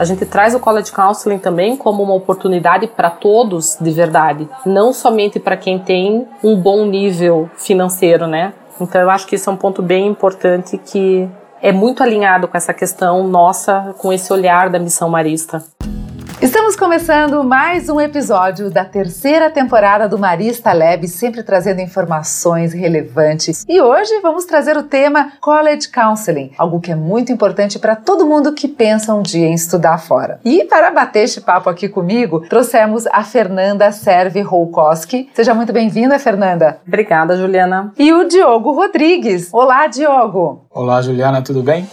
A gente traz o College Counseling também como uma oportunidade para todos de verdade, não somente para quem tem um bom nível financeiro, né? Então eu acho que isso é um ponto bem importante que é muito alinhado com essa questão nossa, com esse olhar da missão marista. Estamos começando mais um episódio da terceira temporada do Marista Lab, sempre trazendo informações relevantes. E hoje vamos trazer o tema College Counseling, algo que é muito importante para todo mundo que pensa um dia em estudar fora. E para bater este papo aqui comigo, trouxemos a Fernanda Serve Rolkowski. Seja muito bem-vinda, Fernanda. Obrigada, Juliana. E o Diogo Rodrigues. Olá, Diogo. Olá, Juliana, tudo bem?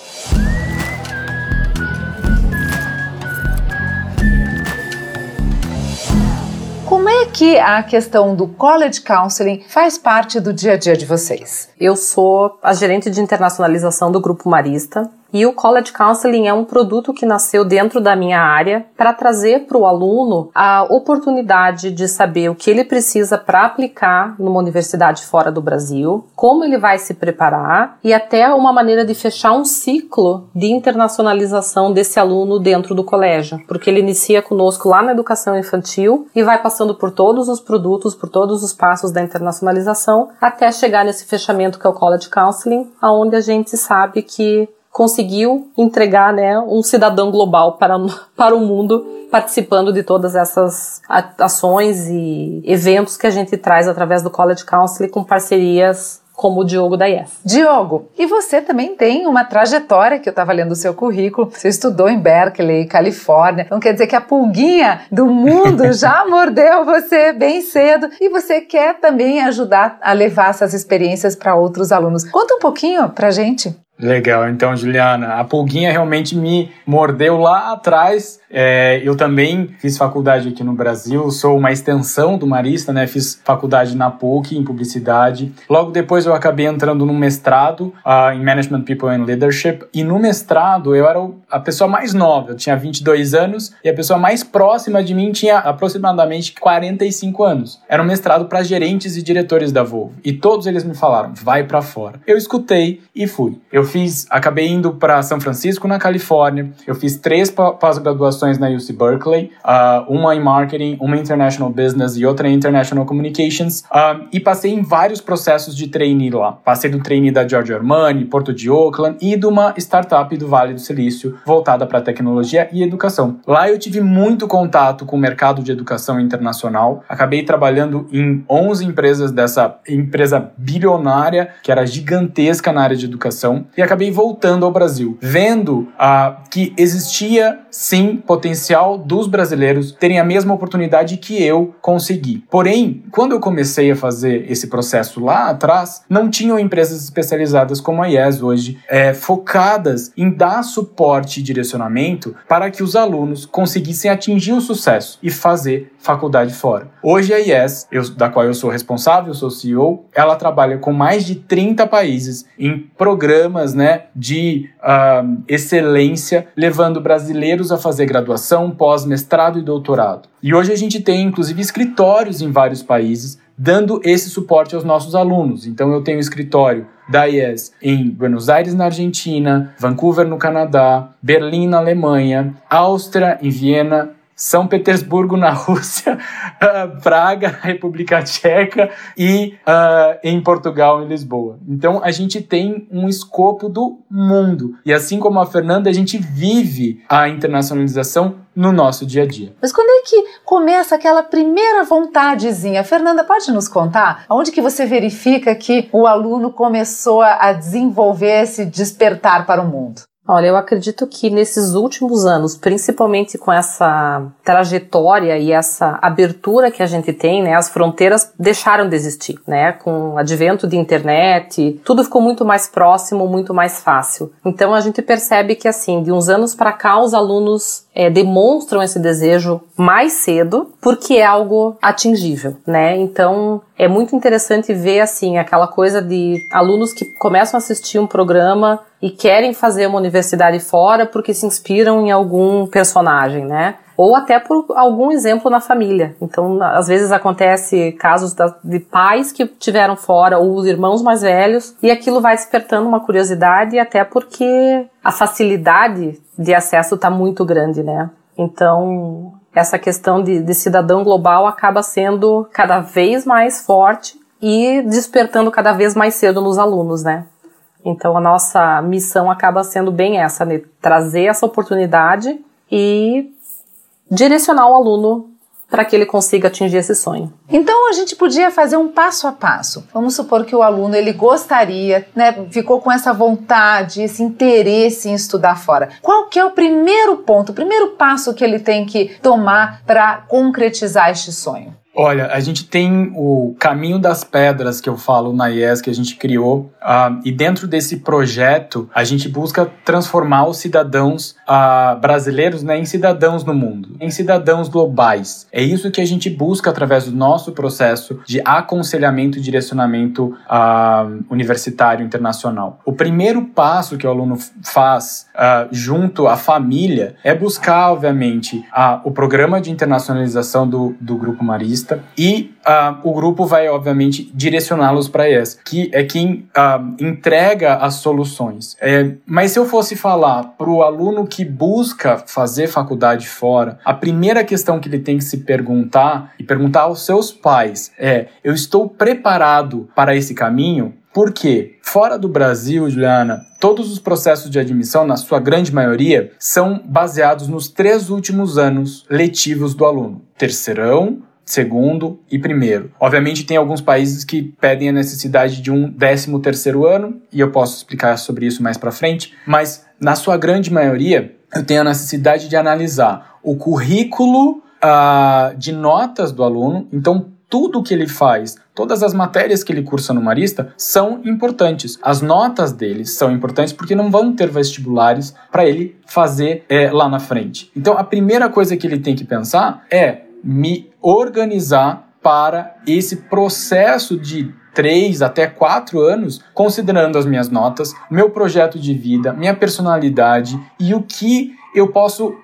Que a questão do college counseling faz parte do dia a dia de vocês? Eu sou a gerente de internacionalização do Grupo Marista. E o College Counseling é um produto que nasceu dentro da minha área para trazer para o aluno a oportunidade de saber o que ele precisa para aplicar numa universidade fora do Brasil, como ele vai se preparar e até uma maneira de fechar um ciclo de internacionalização desse aluno dentro do colégio, porque ele inicia conosco lá na educação infantil e vai passando por todos os produtos, por todos os passos da internacionalização até chegar nesse fechamento que é o College Counseling, aonde a gente sabe que conseguiu entregar né, um cidadão global para, para o mundo participando de todas essas ações e eventos que a gente traz através do College Counseling com parcerias como o Diogo da IES. Diogo, e você também tem uma trajetória que eu estava lendo o seu currículo. Você estudou em Berkeley, Califórnia. Então quer dizer que a pulguinha do mundo já mordeu você bem cedo e você quer também ajudar a levar essas experiências para outros alunos. Conta um pouquinho pra gente. Legal, então, Juliana, a pulguinha realmente me mordeu lá atrás. É, eu também fiz faculdade aqui no Brasil, sou uma extensão do Marista, né? Fiz faculdade na PUC em publicidade. Logo depois eu acabei entrando no mestrado uh, em Management People and Leadership. E no mestrado eu era a pessoa mais nova, eu tinha 22 anos e a pessoa mais próxima de mim tinha aproximadamente 45 anos. Era um mestrado para gerentes e diretores da Volvo. E todos eles me falaram: vai para fora. Eu escutei e fui. Eu fiz, acabei indo para São Francisco, na Califórnia. Eu fiz três pós-graduações na UC Berkeley, uh, uma em marketing, uma em international business e outra em international communications. Uh, e passei em vários processos de trainee lá. Passei do trainee da Giorgio Armani, Porto de Oakland e de uma startup do Vale do Silício voltada para tecnologia e educação. Lá eu tive muito contato com o mercado de educação internacional. Acabei trabalhando em 11 empresas dessa empresa bilionária que era gigantesca na área de educação e acabei voltando ao Brasil, vendo ah, que existia sim potencial dos brasileiros terem a mesma oportunidade que eu consegui. Porém, quando eu comecei a fazer esse processo lá atrás, não tinham empresas especializadas como a IES hoje, é, focadas em dar suporte e direcionamento para que os alunos conseguissem atingir o sucesso e fazer faculdade fora. Hoje a IES, eu, da qual eu sou responsável, sou CEO, ela trabalha com mais de 30 países em programas programas né, de uh, excelência, levando brasileiros a fazer graduação, pós-mestrado e doutorado. E hoje a gente tem, inclusive, escritórios em vários países dando esse suporte aos nossos alunos. Então eu tenho escritório da IES em Buenos Aires, na Argentina, Vancouver, no Canadá, Berlim, na Alemanha, Áustria, em Viena, são Petersburgo, na Rússia, uh, Praga, República Tcheca e uh, em Portugal, em Lisboa. Então a gente tem um escopo do mundo. E assim como a Fernanda, a gente vive a internacionalização no nosso dia a dia. Mas quando é que começa aquela primeira vontadezinha? Fernanda, pode nos contar? Onde que você verifica que o aluno começou a desenvolver esse despertar para o mundo? Olha, eu acredito que nesses últimos anos, principalmente com essa trajetória e essa abertura que a gente tem, né, as fronteiras deixaram de existir, né, com o advento de internet, tudo ficou muito mais próximo, muito mais fácil. Então a gente percebe que assim, de uns anos para cá, os alunos é, demonstram esse desejo mais cedo, porque é algo atingível, né? Então é muito interessante ver assim aquela coisa de alunos que começam a assistir um programa e querem fazer uma universidade fora porque se inspiram em algum personagem, né? Ou até por algum exemplo na família. Então, às vezes acontece casos de pais que tiveram fora, ou os irmãos mais velhos, e aquilo vai despertando uma curiosidade, até porque a facilidade de acesso está muito grande, né? Então, essa questão de, de cidadão global acaba sendo cada vez mais forte e despertando cada vez mais cedo nos alunos, né? Então a nossa missão acaba sendo bem essa, né? trazer essa oportunidade e direcionar o aluno para que ele consiga atingir esse sonho. Então a gente podia fazer um passo a passo. Vamos supor que o aluno ele gostaria, né, ficou com essa vontade, esse interesse em estudar fora. Qual que é o primeiro ponto, o primeiro passo que ele tem que tomar para concretizar este sonho? Olha, a gente tem o Caminho das Pedras que eu falo na IES que a gente criou, uh, e dentro desse projeto a gente busca transformar os cidadãos uh, brasileiros né, em cidadãos no mundo, em cidadãos globais. É isso que a gente busca através do nosso processo de aconselhamento e direcionamento uh, universitário internacional. O primeiro passo que o aluno faz junto à família é buscar, obviamente, o programa de internacionalização do, do Grupo Marista e uh, o grupo vai, obviamente, direcioná-los para ES, que é quem uh, entrega as soluções. É, mas se eu fosse falar para o aluno que busca fazer faculdade fora, a primeira questão que ele tem que se perguntar e perguntar aos seus pais é: eu estou preparado para esse caminho? Porque fora do Brasil, Juliana, todos os processos de admissão, na sua grande maioria, são baseados nos três últimos anos letivos do aluno: terceirão, segundo e primeiro. Obviamente tem alguns países que pedem a necessidade de um décimo terceiro ano e eu posso explicar sobre isso mais para frente, mas na sua grande maioria eu tenho a necessidade de analisar o currículo uh, de notas do aluno, então tudo que ele faz, todas as matérias que ele cursa no Marista são importantes. As notas dele são importantes porque não vão ter vestibulares para ele fazer é, lá na frente. Então a primeira coisa que ele tem que pensar é me organizar para esse processo de três até quatro anos, considerando as minhas notas, meu projeto de vida, minha personalidade e o que eu posso uh,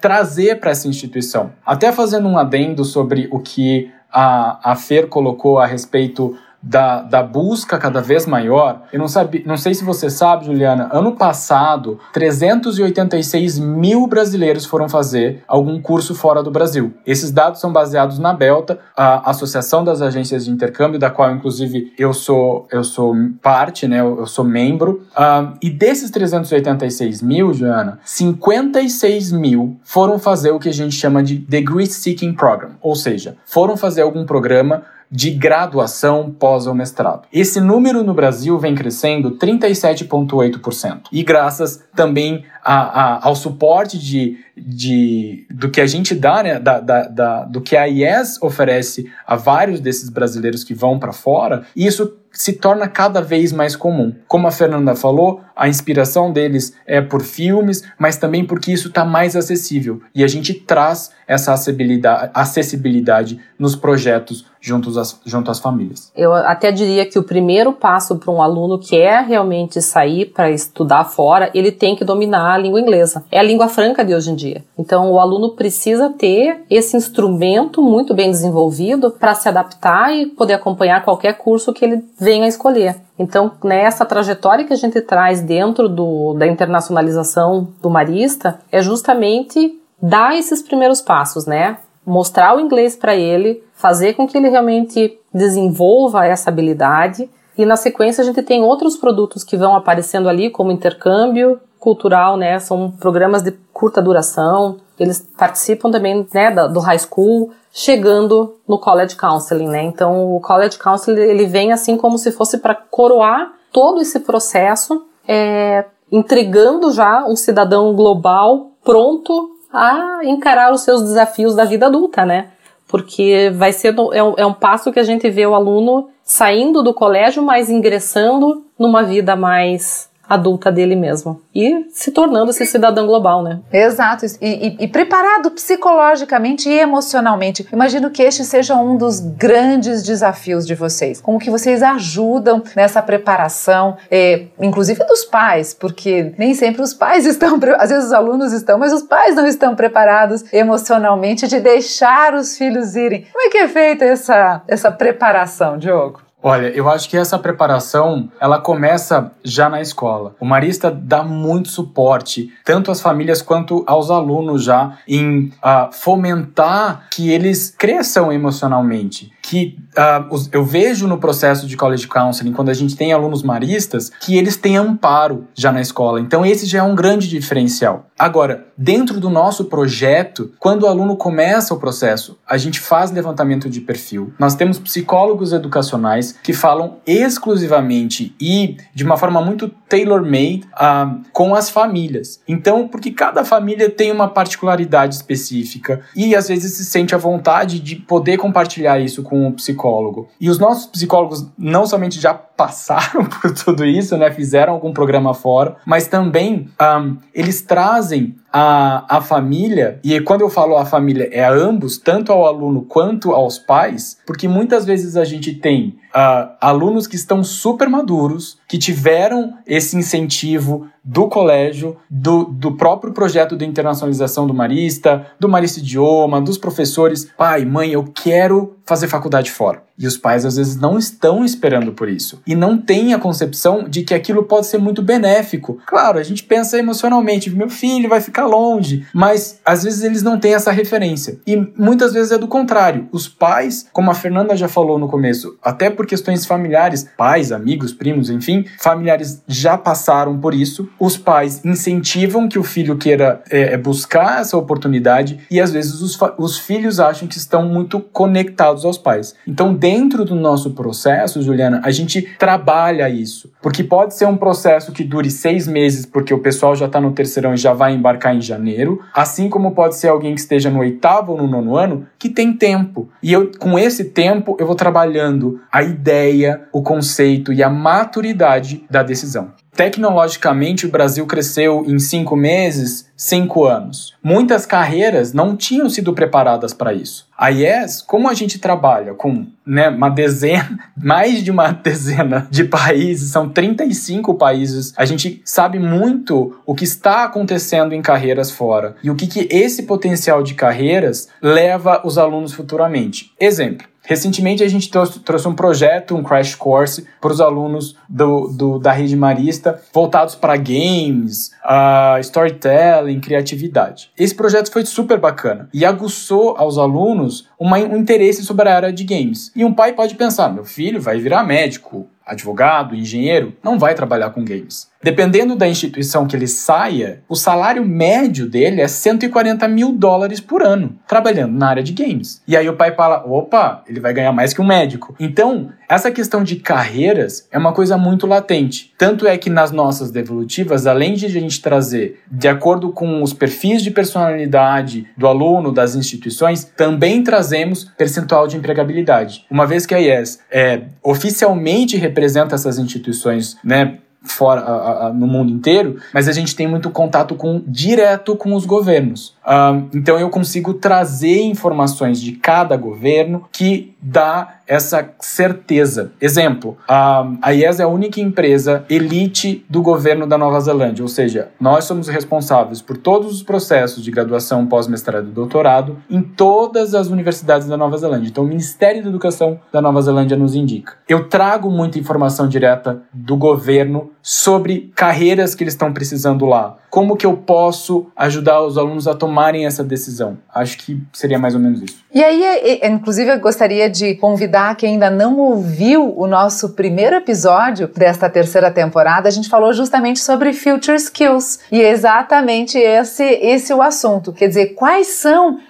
trazer para essa instituição. Até fazendo um adendo sobre o que a, a Fer colocou a respeito da, da busca cada vez maior. Eu não, sabe, não sei se você sabe, Juliana, ano passado, 386 mil brasileiros foram fazer algum curso fora do Brasil. Esses dados são baseados na Belta, a Associação das Agências de Intercâmbio, da qual, inclusive, eu sou, eu sou parte, né, eu, sou membro. Uh, e desses 386 mil, Juliana, 56 mil foram fazer o que a gente chama de Degree Seeking Program, ou seja, foram fazer algum programa de graduação pós ou mestrado. Esse número no Brasil vem crescendo 37,8%. E graças também a, a, ao suporte de, de, do que a gente dá, né, da, da, da, do que a IES oferece a vários desses brasileiros que vão para fora, isso se torna cada vez mais comum. Como a Fernanda falou, a inspiração deles é por filmes, mas também porque isso está mais acessível e a gente traz essa acessibilidade, acessibilidade nos projetos juntos às, junto às famílias. Eu até diria que o primeiro passo para um aluno que é realmente sair para estudar fora, ele tem que dominar a língua inglesa. É a língua franca de hoje em dia. Então o aluno precisa ter esse instrumento muito bem desenvolvido para se adaptar e poder acompanhar qualquer curso que ele venha a escolher. Então, nessa trajetória que a gente traz dentro do, da internacionalização do marista, é justamente dar esses primeiros passos, né? Mostrar o inglês para ele, fazer com que ele realmente desenvolva essa habilidade. E na sequência a gente tem outros produtos que vão aparecendo ali, como intercâmbio cultural, né? São programas de curta duração. Eles participam também, né, do high school chegando no college counseling, né? Então o college counseling ele vem assim como se fosse para coroar todo esse processo, é, entregando já um cidadão global pronto a encarar os seus desafios da vida adulta, né? Porque vai ser é um, é um passo que a gente vê o aluno saindo do colégio, mas ingressando numa vida mais adulta dele mesmo. E se tornando esse cidadão global, né? Exato. E, e, e preparado psicologicamente e emocionalmente. Imagino que este seja um dos grandes desafios de vocês. Como que vocês ajudam nessa preparação, eh, inclusive dos pais, porque nem sempre os pais estão, às vezes os alunos estão, mas os pais não estão preparados emocionalmente de deixar os filhos irem. Como é que é feita essa, essa preparação, Diogo? Olha, eu acho que essa preparação, ela começa já na escola. O Marista dá muito suporte, tanto às famílias quanto aos alunos já, em uh, fomentar que eles cresçam emocionalmente. Que uh, eu vejo no processo de college counseling, quando a gente tem alunos maristas, que eles têm amparo já na escola. Então, esse já é um grande diferencial. Agora, dentro do nosso projeto, quando o aluno começa o processo, a gente faz levantamento de perfil. Nós temos psicólogos educacionais que falam exclusivamente e de uma forma muito tailor-made uh, com as famílias. Então, porque cada família tem uma particularidade específica e às vezes se sente à vontade de poder compartilhar isso com o psicólogo. E os nossos psicólogos não somente já passaram por tudo isso, né, fizeram algum programa fora, mas também um, eles trazem a, a família, e quando eu falo a família, é a ambos, tanto ao aluno quanto aos pais, porque muitas vezes a gente tem uh, alunos que estão super maduros, que tiveram esse incentivo do colégio, do, do próprio projeto de internacionalização do Marista, do Marista Idioma, dos professores. Pai, mãe, eu quero fazer faculdade fora. E os pais às vezes não estão esperando por isso. E não têm a concepção de que aquilo pode ser muito benéfico. Claro, a gente pensa emocionalmente, meu filho vai ficar longe, mas às vezes eles não têm essa referência. E muitas vezes é do contrário. Os pais, como a Fernanda já falou no começo, até por questões familiares, pais, amigos, primos, enfim, familiares já passaram por isso. Os pais incentivam que o filho queira é, é buscar essa oportunidade e às vezes os, os filhos acham que estão muito conectados aos pais. Então, dentro do nosso processo, Juliana, a gente trabalha isso. Porque pode ser um processo que dure seis meses, porque o pessoal já está no terceirão e já vai embarcar em janeiro, assim como pode ser alguém que esteja no oitavo ou no nono ano, que tem tempo. E eu, com esse tempo, eu vou trabalhando a ideia, o conceito e a maturidade da decisão. Tecnologicamente, o Brasil cresceu em cinco meses, cinco anos. Muitas carreiras não tinham sido preparadas para isso. A IES, como a gente trabalha com né, uma dezena, mais de uma dezena de países, são 35 países, a gente sabe muito o que está acontecendo em carreiras fora e o que, que esse potencial de carreiras leva os alunos futuramente. Exemplo. Recentemente a gente trouxe, trouxe, um projeto, um crash course para os alunos do, do, da rede marista, voltados para games, uh, storytelling, criatividade. Esse projeto foi super bacana e aguçou aos alunos uma, um interesse sobre a área de games. E um pai pode pensar: meu filho vai virar médico, advogado, engenheiro, não vai trabalhar com games. Dependendo da instituição que ele saia, o salário médio dele é 140 mil dólares por ano, trabalhando na área de games. E aí o pai fala: opa, ele vai ganhar mais que um médico. Então, essa questão de carreiras é uma coisa muito latente. Tanto é que nas nossas devolutivas, além de a gente trazer de acordo com os perfis de personalidade do aluno, das instituições, também trazemos percentual de empregabilidade. Uma vez que a IES é, oficialmente representa essas instituições, né, fora a, a, no mundo inteiro, mas a gente tem muito contato com direto com os governos. Um, então eu consigo trazer informações de cada governo que dá essa certeza. Exemplo, a, a IES é a única empresa elite do governo da Nova Zelândia, ou seja, nós somos responsáveis por todos os processos de graduação, pós-mestrado e doutorado em todas as universidades da Nova Zelândia. Então o Ministério da Educação da Nova Zelândia nos indica. Eu trago muita informação direta do governo sobre carreiras que eles estão precisando lá. Como que eu posso ajudar os alunos a tomarem essa decisão? Acho que seria mais ou menos isso. E aí, inclusive, eu gostaria de convidar quem ainda não ouviu o nosso primeiro episódio desta terceira temporada. A gente falou justamente sobre future skills e é exatamente esse esse o assunto. Quer dizer, quais são uh,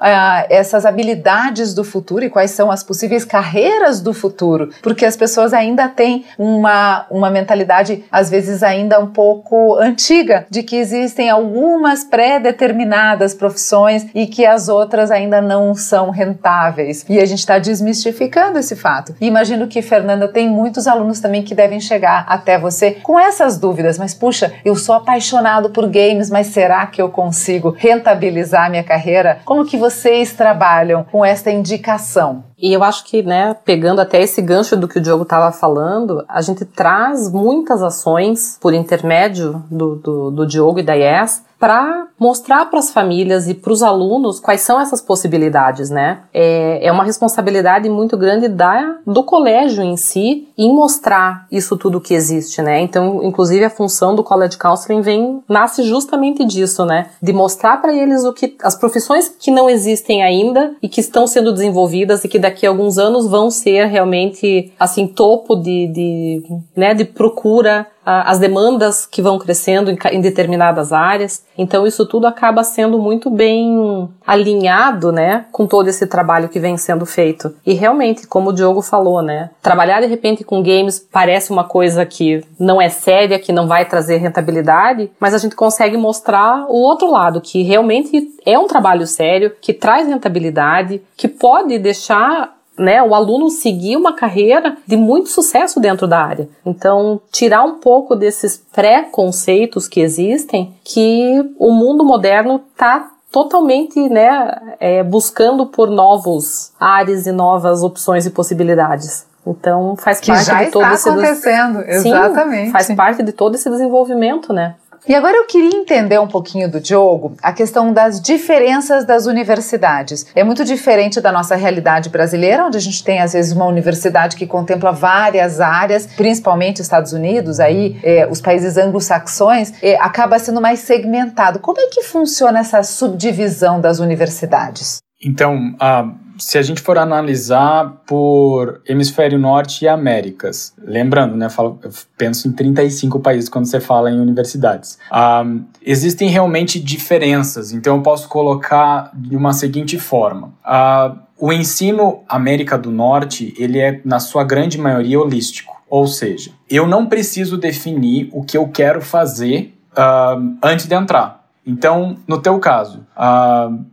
essas habilidades do futuro e quais são as possíveis carreiras do futuro? Porque as pessoas ainda têm uma, uma mentalidade, às vezes, ainda um pouco antiga de que existe existem algumas pré-determinadas profissões e que as outras ainda não são rentáveis. E a gente está desmistificando esse fato. Imagino que, Fernanda, tem muitos alunos também que devem chegar até você com essas dúvidas. Mas, puxa, eu sou apaixonado por games, mas será que eu consigo rentabilizar minha carreira? Como que vocês trabalham com esta indicação? E eu acho que, né, pegando até esse gancho do que o Diogo estava falando, a gente traz muitas ações por intermédio do, do, do Diogo e da IES para mostrar para as famílias e para os alunos quais são essas possibilidades, né? É, é uma responsabilidade muito grande da, do colégio em si em mostrar isso tudo que existe, né? Então, inclusive a função do College Counseling vem nasce justamente disso, né? De mostrar para eles o que as profissões que não existem ainda e que estão sendo desenvolvidas e que daqui a alguns anos vão ser realmente assim topo de, de né, de procura as demandas que vão crescendo em, determinadas áreas. Então isso tudo acaba sendo muito bem alinhado, né, com todo esse trabalho que vem sendo feito. E realmente, como o Diogo falou, né, trabalhar de repente com games parece uma coisa que não é séria, que não vai trazer rentabilidade, mas a gente consegue mostrar o outro lado, que realmente é um trabalho sério, que traz rentabilidade, que pode deixar né, o aluno seguir uma carreira de muito sucesso dentro da área. Então, tirar um pouco desses pré-conceitos que existem, que o mundo moderno está totalmente né, é, buscando por novos ares e novas opções e possibilidades. Então faz que parte de todo esse acontecendo, Sim, exatamente. Faz parte de todo esse desenvolvimento, né? E agora eu queria entender um pouquinho do Diogo a questão das diferenças das universidades. É muito diferente da nossa realidade brasileira, onde a gente tem às vezes uma universidade que contempla várias áreas, principalmente Estados Unidos, aí é, os países anglo-saxões, é, acaba sendo mais segmentado. Como é que funciona essa subdivisão das universidades? Então, a se a gente for analisar por hemisfério norte e Américas, lembrando, né, falo, eu penso em 35 países quando você fala em universidades, um, existem realmente diferenças. Então eu posso colocar de uma seguinte forma: uh, o ensino América do Norte ele é na sua grande maioria holístico, ou seja, eu não preciso definir o que eu quero fazer uh, antes de entrar. Então, no teu caso,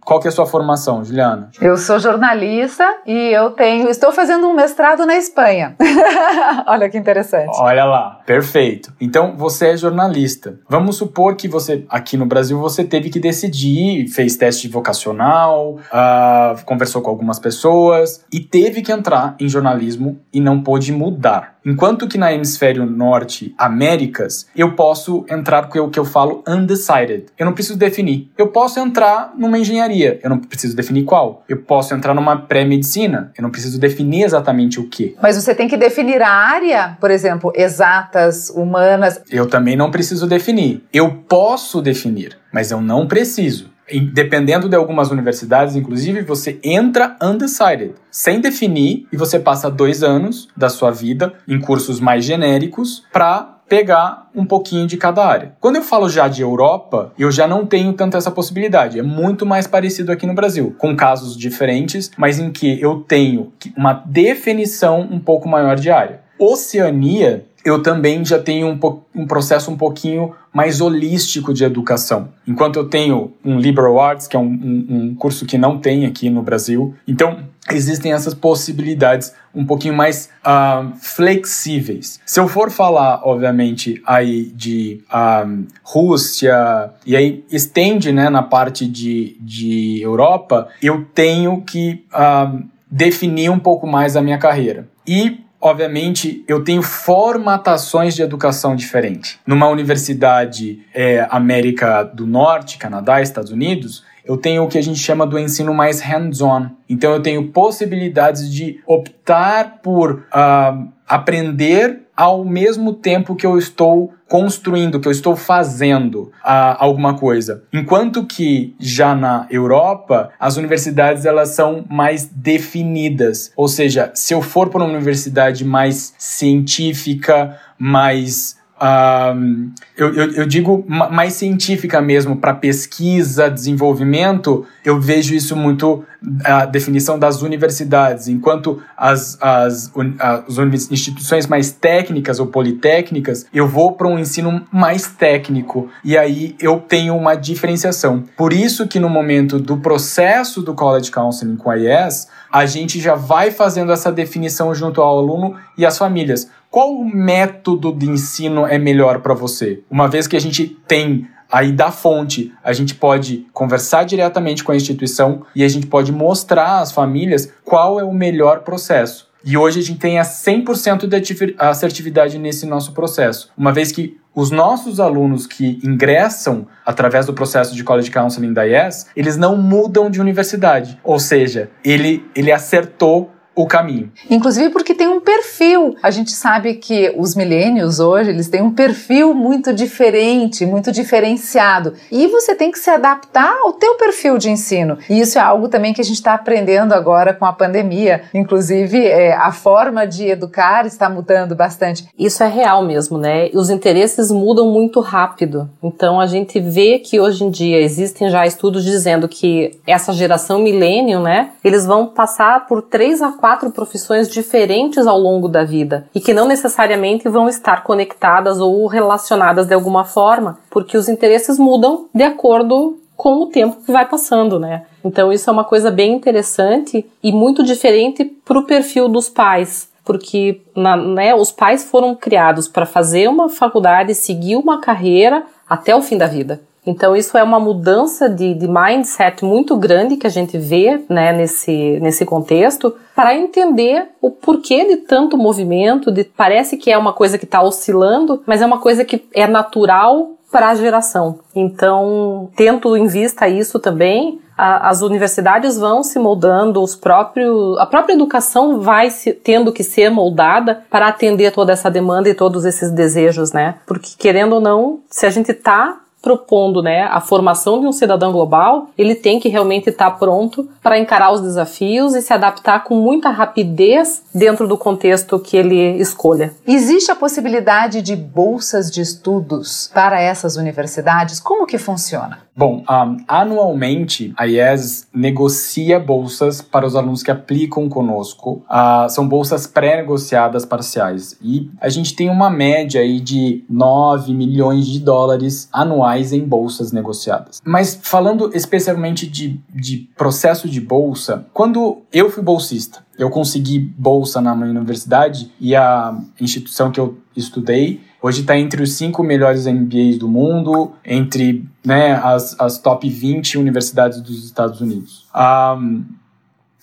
qual que é a sua formação, Juliana? Eu sou jornalista e eu tenho, estou fazendo um mestrado na Espanha. Olha que interessante. Olha lá, perfeito. Então, você é jornalista. Vamos supor que você, aqui no Brasil, você teve que decidir, fez teste vocacional, uh, conversou com algumas pessoas e teve que entrar em jornalismo e não pôde mudar. Enquanto que na hemisfério norte, Américas, eu posso entrar com o que eu falo undecided. Eu não preciso definir. Eu posso entrar numa engenharia, eu não preciso definir qual. Eu posso entrar numa pré-medicina, eu não preciso definir exatamente o que. Mas você tem que definir a área, por exemplo, exatas, humanas. Eu também não preciso definir. Eu posso definir, mas eu não preciso dependendo de algumas universidades, inclusive, você entra undecided, sem definir, e você passa dois anos da sua vida em cursos mais genéricos para pegar um pouquinho de cada área. Quando eu falo já de Europa, eu já não tenho tanto essa possibilidade. É muito mais parecido aqui no Brasil, com casos diferentes, mas em que eu tenho uma definição um pouco maior de área. Oceania eu também já tenho um, um, processo um pouquinho mais holístico de educação. Enquanto eu tenho um Liberal Arts, que é um, um, um, curso que não tem aqui no Brasil, então existem essas possibilidades um pouquinho mais uh, flexíveis. Se eu for falar, obviamente, aí de uh, Rússia, e aí estende né, na parte de, de Europa, eu tenho que uh, definir um pouco mais a minha carreira. E obviamente, eu tenho formatações de educação diferente. Numa universidade é, América do Norte, Canadá, Estados Unidos, eu tenho o que a gente chama do ensino mais hands-on. Então, eu tenho possibilidades de optar por uh, aprender ao mesmo tempo que eu estou construindo, que eu estou fazendo uh, alguma coisa. Enquanto que já na Europa, as universidades elas são mais definidas. Ou seja, se eu for para uma universidade mais científica, mais uh, eu, eu, eu, digo mais científica mesmo, para pesquisa, desenvolvimento, eu vejo isso muito a definição das universidades, enquanto as, as, as instituições mais técnicas ou politécnicas, eu vou para um ensino mais técnico e aí eu tenho uma diferenciação. Por isso que no momento do processo do College Counseling com a IES, a gente já vai fazendo essa definição junto ao aluno e às famílias. Qual método de ensino é melhor para você? Uma vez que a gente tem aí da fonte, a gente pode conversar diretamente com a instituição e a gente pode mostrar às famílias qual é o melhor processo. E hoje a gente tem a 100% de assertividade nesse nosso processo, uma vez que os nossos alunos que ingressam através do processo de College Counseling da IES, eles não mudam de universidade, ou seja, ele, ele acertou o caminho. Inclusive porque tem um perfil. A gente sabe que os milênios hoje, eles têm um perfil muito diferente, muito diferenciado. E você tem que se adaptar ao teu perfil de ensino. E isso é algo também que a gente está aprendendo agora com a pandemia. Inclusive, é, a forma de educar está mudando bastante. Isso é real mesmo, né? Os interesses mudam muito rápido. Então, a gente vê que hoje em dia existem já estudos dizendo que essa geração milênio, né? Eles vão passar por três quatro profissões diferentes ao longo da vida e que não necessariamente vão estar conectadas ou relacionadas de alguma forma, porque os interesses mudam de acordo com o tempo que vai passando, né? Então isso é uma coisa bem interessante e muito diferente para o perfil dos pais, porque na, né, os pais foram criados para fazer uma faculdade, seguir uma carreira até o fim da vida. Então, isso é uma mudança de, de mindset muito grande que a gente vê né, nesse, nesse contexto para entender o porquê de tanto movimento. De, parece que é uma coisa que está oscilando, mas é uma coisa que é natural para a geração. Então, tendo em vista isso também, a, as universidades vão se moldando, os próprios, a própria educação vai se, tendo que ser moldada para atender toda essa demanda e todos esses desejos, né? Porque, querendo ou não, se a gente está propondo né, a formação de um cidadão global, ele tem que realmente estar pronto para encarar os desafios e se adaptar com muita rapidez dentro do contexto que ele escolha. Existe a possibilidade de bolsas de estudos para essas universidades? Como que funciona? Bom, um, anualmente a IES negocia bolsas para os alunos que aplicam conosco. Uh, são bolsas pré-negociadas parciais. E a gente tem uma média aí de 9 milhões de dólares anuais em bolsas negociadas. Mas falando especialmente de, de processo de bolsa, quando eu fui bolsista, eu consegui bolsa na minha universidade e a instituição que eu estudei hoje está entre os cinco melhores MBAs do mundo, entre né, as, as top 20 universidades dos Estados Unidos um,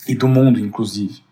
e do mundo, inclusive.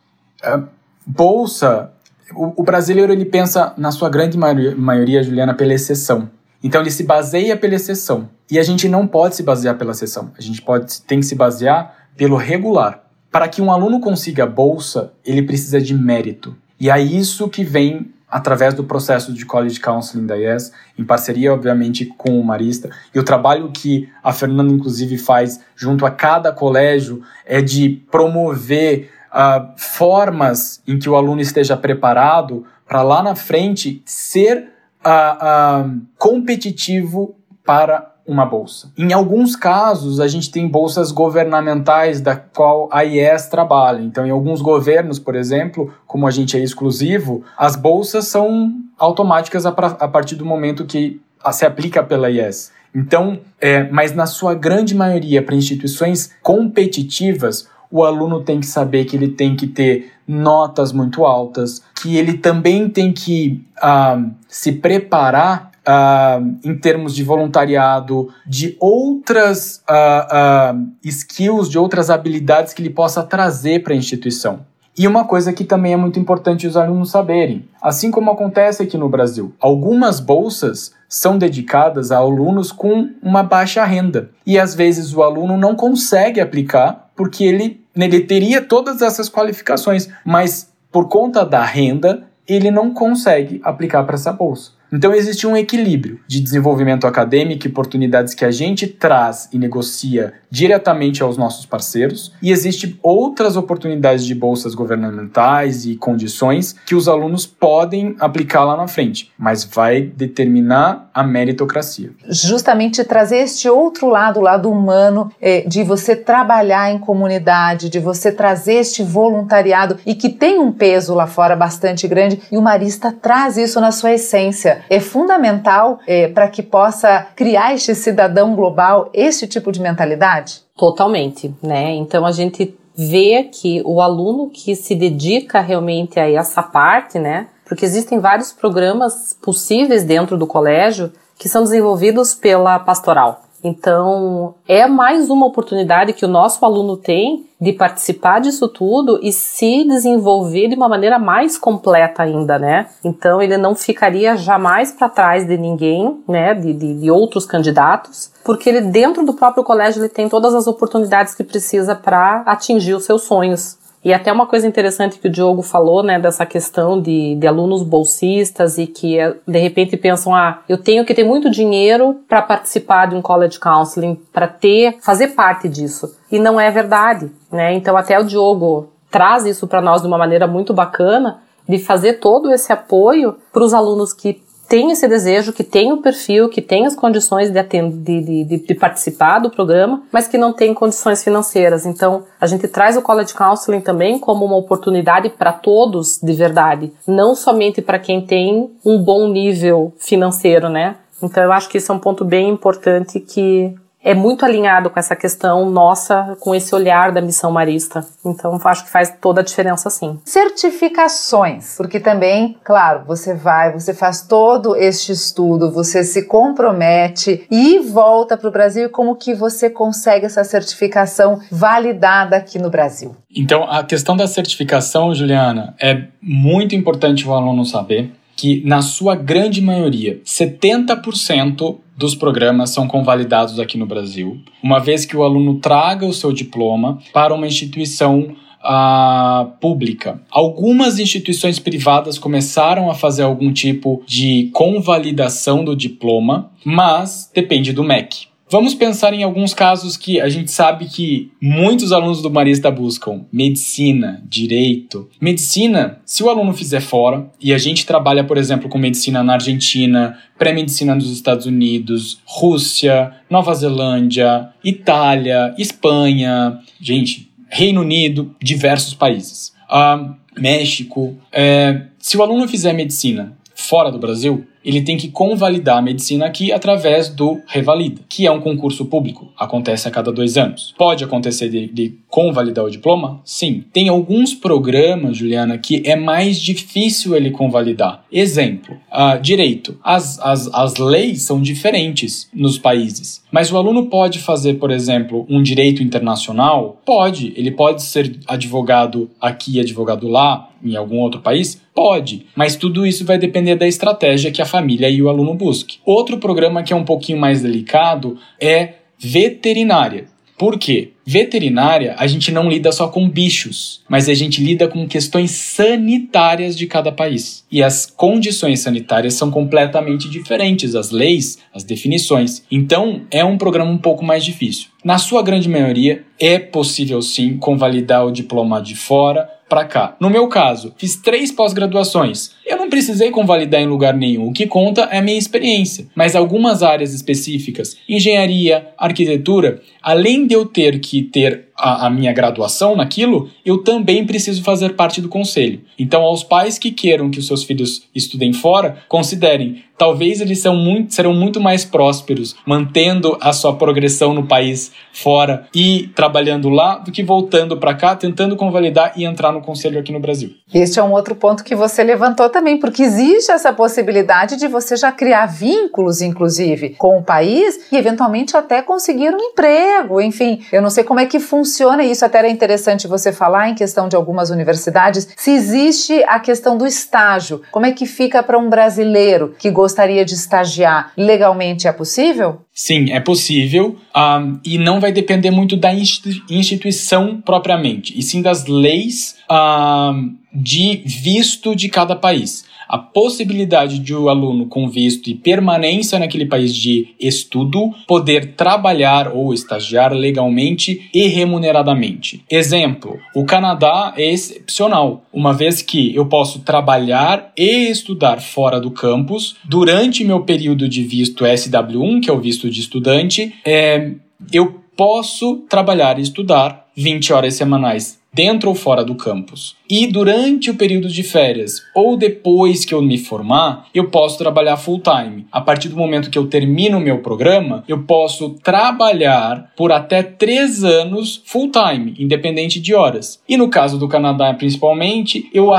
Uh, bolsa, o, o, brasileiro ele pensa, na sua grande maioria, maioria, Juliana, pela exceção. Então ele se baseia pela exceção. E a gente não pode se basear pela exceção. A gente pode, tem que se basear pelo regular. Para que um aluno consiga bolsa, ele precisa de mérito. E é isso que vem através do processo de College Counseling da IES, em parceria, obviamente, com o Marista. E o trabalho que a Fernanda, inclusive, faz junto a cada colégio é de promover uh, formas em que o aluno esteja preparado para lá na frente ser uh, uh, competitivo para uma bolsa. Em alguns casos, a gente tem bolsas governamentais da qual a IES trabalha. Então, em alguns governos, por exemplo, como a gente é exclusivo, as bolsas são automáticas a, a partir do momento que se aplica pela IES. Então, é, mas na sua grande maioria, para instituições competitivas, o aluno tem que saber que ele tem que ter notas muito altas, que ele também tem que uh, se preparar uh, em termos de voluntariado, de outras uh, uh, skills, de outras habilidades que ele possa trazer para a instituição. E uma coisa que também é muito importante os alunos saberem, assim como acontece aqui no Brasil, algumas bolsas são dedicadas a alunos com uma baixa renda. E às vezes o aluno não consegue aplicar porque ele, ele teria todas essas qualificações, mas por conta da renda, ele não consegue aplicar para essa bolsa. Então existe um equilíbrio de desenvolvimento acadêmico e oportunidades que a gente traz e negocia diretamente aos nossos parceiros, e existe outras oportunidades de bolsas governamentais e condições que os alunos podem aplicar lá na frente, mas vai determinar a meritocracia. Justamente trazer este outro lado, o lado humano, é, de você trabalhar em comunidade, de você trazer este voluntariado e que tem um peso lá fora bastante grande, e o Marista traz isso na sua essência. É fundamental é, para que possa criar este cidadão global, este tipo de mentalidade? Totalmente, né? Então a gente vê que o aluno que se dedica realmente a essa parte, né? Porque existem vários programas possíveis dentro do colégio que são desenvolvidos pela pastoral. Então, é mais uma oportunidade que o nosso aluno tem de participar disso tudo e se desenvolver de uma maneira mais completa ainda, né? Então, ele não ficaria jamais para trás de ninguém, né? De, de, de, outros candidatos, porque ele, dentro do próprio colégio, ele tem todas as oportunidades que precisa para atingir os seus sonhos. E até uma coisa interessante que o Diogo falou, né, dessa questão de, de alunos bolsistas e que eh, de repente pensam, ah, eu tenho que ter muito dinheiro para participar de um college counseling, para ter, fazer parte disso. E não é verdade, né? Então até o Diogo traz isso para nós de uma maneira muito bacana de fazer todo esse apoio para os alunos que tem esse desejo, que tem o perfil, que tem as condições de, de, de, de, participar do programa, mas que não tem condições financeiras. Então, a gente traz o College Counseling também como uma oportunidade para todos de verdade, não somente para quem tem um bom nível financeiro, né? Então, eu acho que isso é um ponto bem importante que é muito alinhado com essa questão nossa, com esse olhar da missão marista. Então, acho que faz toda a diferença, sim. Certificações, porque também, claro, você vai, você faz todo este estudo, você se compromete e volta para o Brasil. Como que você consegue essa certificação validada aqui no Brasil? Então, a questão da certificação, Juliana, é muito importante o aluno saber que, na sua grande maioria, 70% dos programas são convalidados aqui no Brasil, uma vez que o aluno traga o seu diploma para uma instituição uh, pública. Algumas instituições privadas começaram a fazer algum tipo de convalidação do diploma, mas depende do MEC. Vamos pensar em alguns casos que a gente sabe que muitos alunos do Marista buscam: medicina, direito. Medicina, se o aluno fizer fora, e a gente trabalha, por exemplo, com medicina na Argentina, pré-medicina nos Estados Unidos, Rússia, Nova Zelândia, Itália, Espanha, gente, Reino Unido, diversos países. Uh, México. É, se o aluno fizer medicina fora do Brasil, ele tem que convalidar a medicina aqui através do Revalida, que é um concurso público, acontece a cada dois anos. Pode acontecer de, de convalidar o diploma? Sim. Tem alguns programas, Juliana, que é mais difícil ele convalidar. Exemplo, uh, direito. As, as, as leis são diferentes nos países, mas o aluno pode fazer, por exemplo, um direito internacional? Pode. Ele pode ser advogado aqui, advogado lá, em algum outro país? Pode, mas tudo isso vai depender da estratégia que a família e o aluno busque. Outro programa que é um pouquinho mais delicado é veterinária. Por quê? Veterinária, a gente não lida só com bichos, mas a gente lida com questões sanitárias de cada país. E as condições sanitárias são completamente diferentes, as leis, as definições. Então, é um programa um pouco mais difícil. Na sua grande maioria, é possível sim convalidar o diploma de fora para cá. No meu caso, fiz três pós-graduações. Eu não precisei convalidar em lugar nenhum. O que conta é a minha experiência. Mas algumas áreas específicas, engenharia, arquitetura, além de eu ter que ter a, a, minha graduação naquilo, eu também preciso fazer parte do conselho. Então, aos pais que queiram que os seus filhos estudem fora, considerem, talvez eles são muito, serão muito mais prósperos mantendo a sua progressão no país fora e trabalhando lá do que voltando para cá, tentando convalidar e entrar no conselho aqui no Brasil. Este é um outro ponto que você levantou também, porque existe essa possibilidade de você já criar vínculos, inclusive, com o país e eventualmente até conseguir um emprego. Enfim, eu não sei como é que funciona isso? Até era interessante você falar em questão de algumas universidades, se existe a questão do estágio. Como é que fica para um brasileiro que gostaria de estagiar? Legalmente é possível? Sim, é possível um, e não vai depender muito da instituição propriamente, e sim das leis um, de visto de cada país. A possibilidade de o aluno com visto e permanência naquele país de estudo poder trabalhar ou estagiar legalmente e remuneradamente. Exemplo: o Canadá é excepcional, uma vez que eu posso trabalhar e estudar fora do campus durante meu período de visto SW1, que é o visto de estudante, é, eu posso trabalhar e estudar 20 horas semanais dentro ou fora do campus. E durante o período de férias ou depois que eu me formar, eu posso trabalhar full time. A partir do momento que eu termino o meu programa, eu posso trabalhar por até três anos full time, independente de horas. E no caso do Canadá, principalmente, eu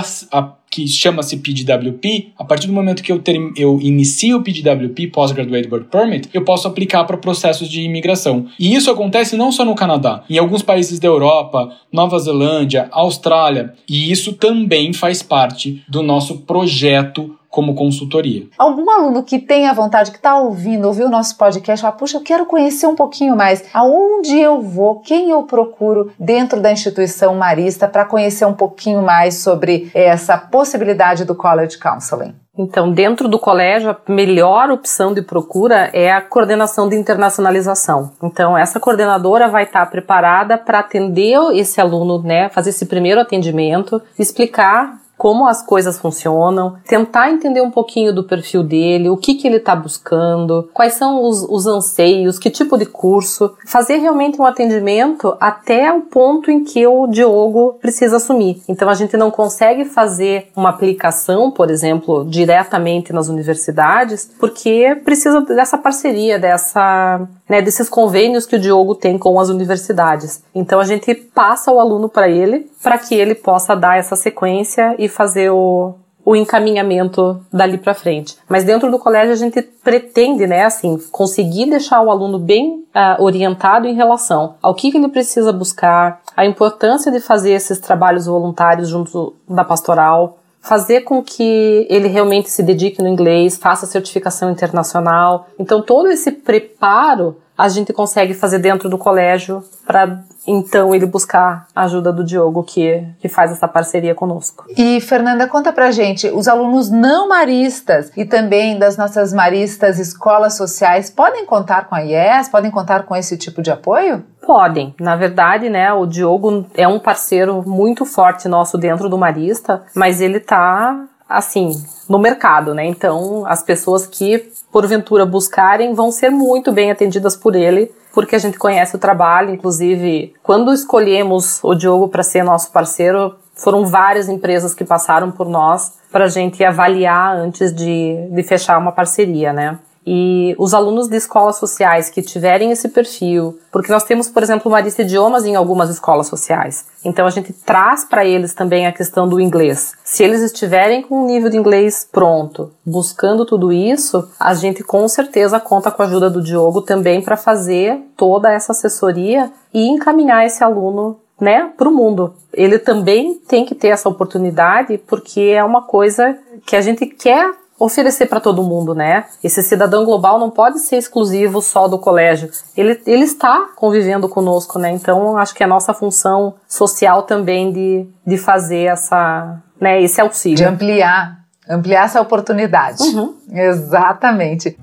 que chama-se PGWP, a partir do momento que eu, ter, eu inicio o PGWP, Postgraduate Work Permit, eu posso aplicar para processos de imigração. E isso acontece não só no Canadá, em alguns países da Europa, Nova Zelândia, Austrália, e isso também faz parte do nosso projeto como consultoria. Algum aluno que tenha vontade, que está ouvindo, ouviu o nosso podcast, fala, puxa, eu quero conhecer um pouquinho mais. Aonde eu vou, quem eu procuro dentro da instituição marista para conhecer um pouquinho mais sobre essa possibilidade do College Counseling? Então, dentro do colégio, a melhor opção de procura é a coordenação de internacionalização. Então, essa coordenadora vai estar preparada para atender esse aluno, né, fazer esse primeiro atendimento, explicar como as coisas funcionam, tentar entender um pouquinho do perfil dele, o que, que ele está buscando, quais são os, os anseios, que tipo de curso, fazer realmente um atendimento até o ponto em que o Diogo precisa assumir. Então a gente não consegue fazer uma aplicação, por exemplo, diretamente nas universidades, porque precisa dessa parceria, dessa, né, desses convênios que o Diogo tem com as universidades. Então a gente passa o aluno para ele, para que ele possa dar essa sequência e fazer o, o encaminhamento dali para frente. Mas dentro do colégio a gente pretende, né, assim, conseguir deixar o aluno bem uh, orientado em relação ao que, que ele precisa buscar, a importância de fazer esses trabalhos voluntários junto da pastoral, fazer com que ele realmente se dedique no inglês, faça certificação internacional. Então todo esse preparo a gente consegue fazer dentro do colégio para então ele buscar a ajuda do Diogo que, que faz essa parceria conosco. E Fernanda, conta pra gente, os alunos não maristas e também das nossas maristas escolas sociais podem contar com a IES, podem contar com esse tipo de apoio? Podem. Na verdade, né, o Diogo é um parceiro muito forte nosso dentro do Marista, mas ele tá assim, no mercado, né? Então, as pessoas que porventura buscarem vão ser muito bem atendidas por ele, porque a gente conhece o trabalho, inclusive, quando escolhemos o Diogo para ser nosso parceiro, foram várias empresas que passaram por nós para a gente avaliar antes de, de fechar uma parceria, né? E os alunos de escolas sociais que tiverem esse perfil, porque nós temos, por exemplo, uma lista de idiomas em algumas escolas sociais. Então a gente traz para eles também a questão do inglês. Se eles estiverem com um nível de inglês pronto, buscando tudo isso, a gente com certeza conta com a ajuda do Diogo também para fazer toda essa assessoria e encaminhar esse aluno né, para o mundo. Ele também tem que ter essa oportunidade porque é uma coisa que a gente quer oferecer para todo mundo, né? Esse cidadão global não pode ser exclusivo só do colégio. Ele, ele está convivendo conosco, né? Então, acho que é nossa função social também de, de fazer essa, né, esse auxílio. De ampliar, ampliar essa oportunidade. Uhum. Exatamente.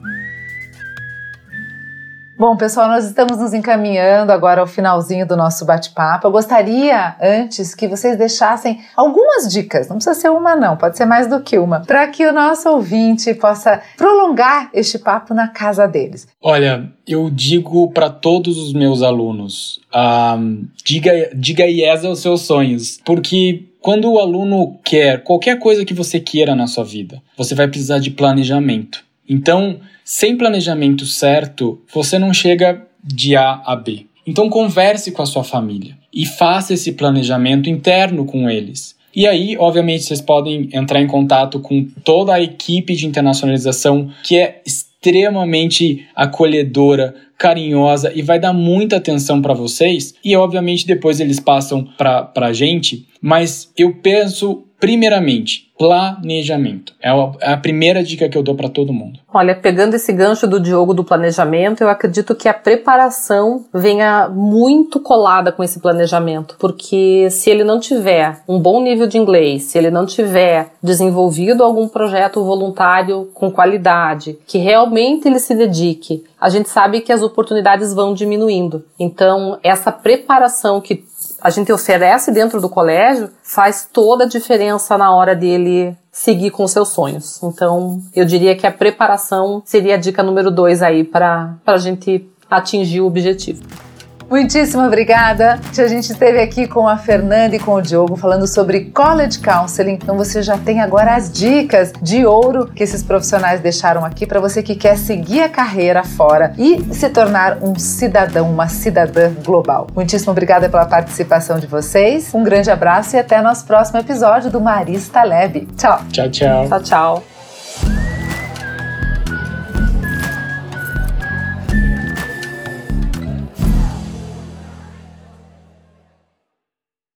Bom, pessoal, nós estamos nos encaminhando agora ao finalzinho do nosso bate-papo. Eu gostaria, antes, que vocês deixassem algumas dicas, não precisa ser uma, não, pode ser mais do que uma, para que o nosso ouvinte possa prolongar este papo na casa deles. Olha, eu digo para todos os meus alunos: um, diga, diga yes aos seus sonhos, porque quando o aluno quer qualquer coisa que você queira na sua vida, você vai precisar de planejamento. Então, sem planejamento certo, você não chega de A a B. Então converse com a sua família e faça esse planejamento interno com eles. E aí, obviamente, vocês podem entrar em contato com toda a equipe de internacionalização que é extremamente acolhedora, carinhosa e vai dar muita atenção para vocês. E obviamente depois eles passam para a gente. Mas eu penso primeiramente, planejamento. É a primeira dica que eu dou para todo mundo. Olha, pegando esse gancho do Diogo do planejamento, eu acredito que a preparação venha muito colada com esse planejamento, porque se ele não tiver um bom nível de inglês, se ele não tiver desenvolvido algum projeto voluntário com qualidade, que realmente ele se dedique, a gente sabe que as oportunidades vão diminuindo. Então, essa preparação que a gente oferece dentro do colégio faz toda a diferença na hora dele seguir com seus sonhos. Então, eu diria que a preparação seria a dica número dois aí para a gente atingir o objetivo. Muitíssimo obrigada. A gente esteve aqui com a Fernanda e com o Diogo falando sobre College Counseling. Então você já tem agora as dicas de ouro que esses profissionais deixaram aqui para você que quer seguir a carreira fora e se tornar um cidadão, uma cidadã global. Muitíssimo obrigada pela participação de vocês. Um grande abraço e até nosso próximo episódio do Marista Lab. Tchau. Tchau, tchau. Tchau, tchau.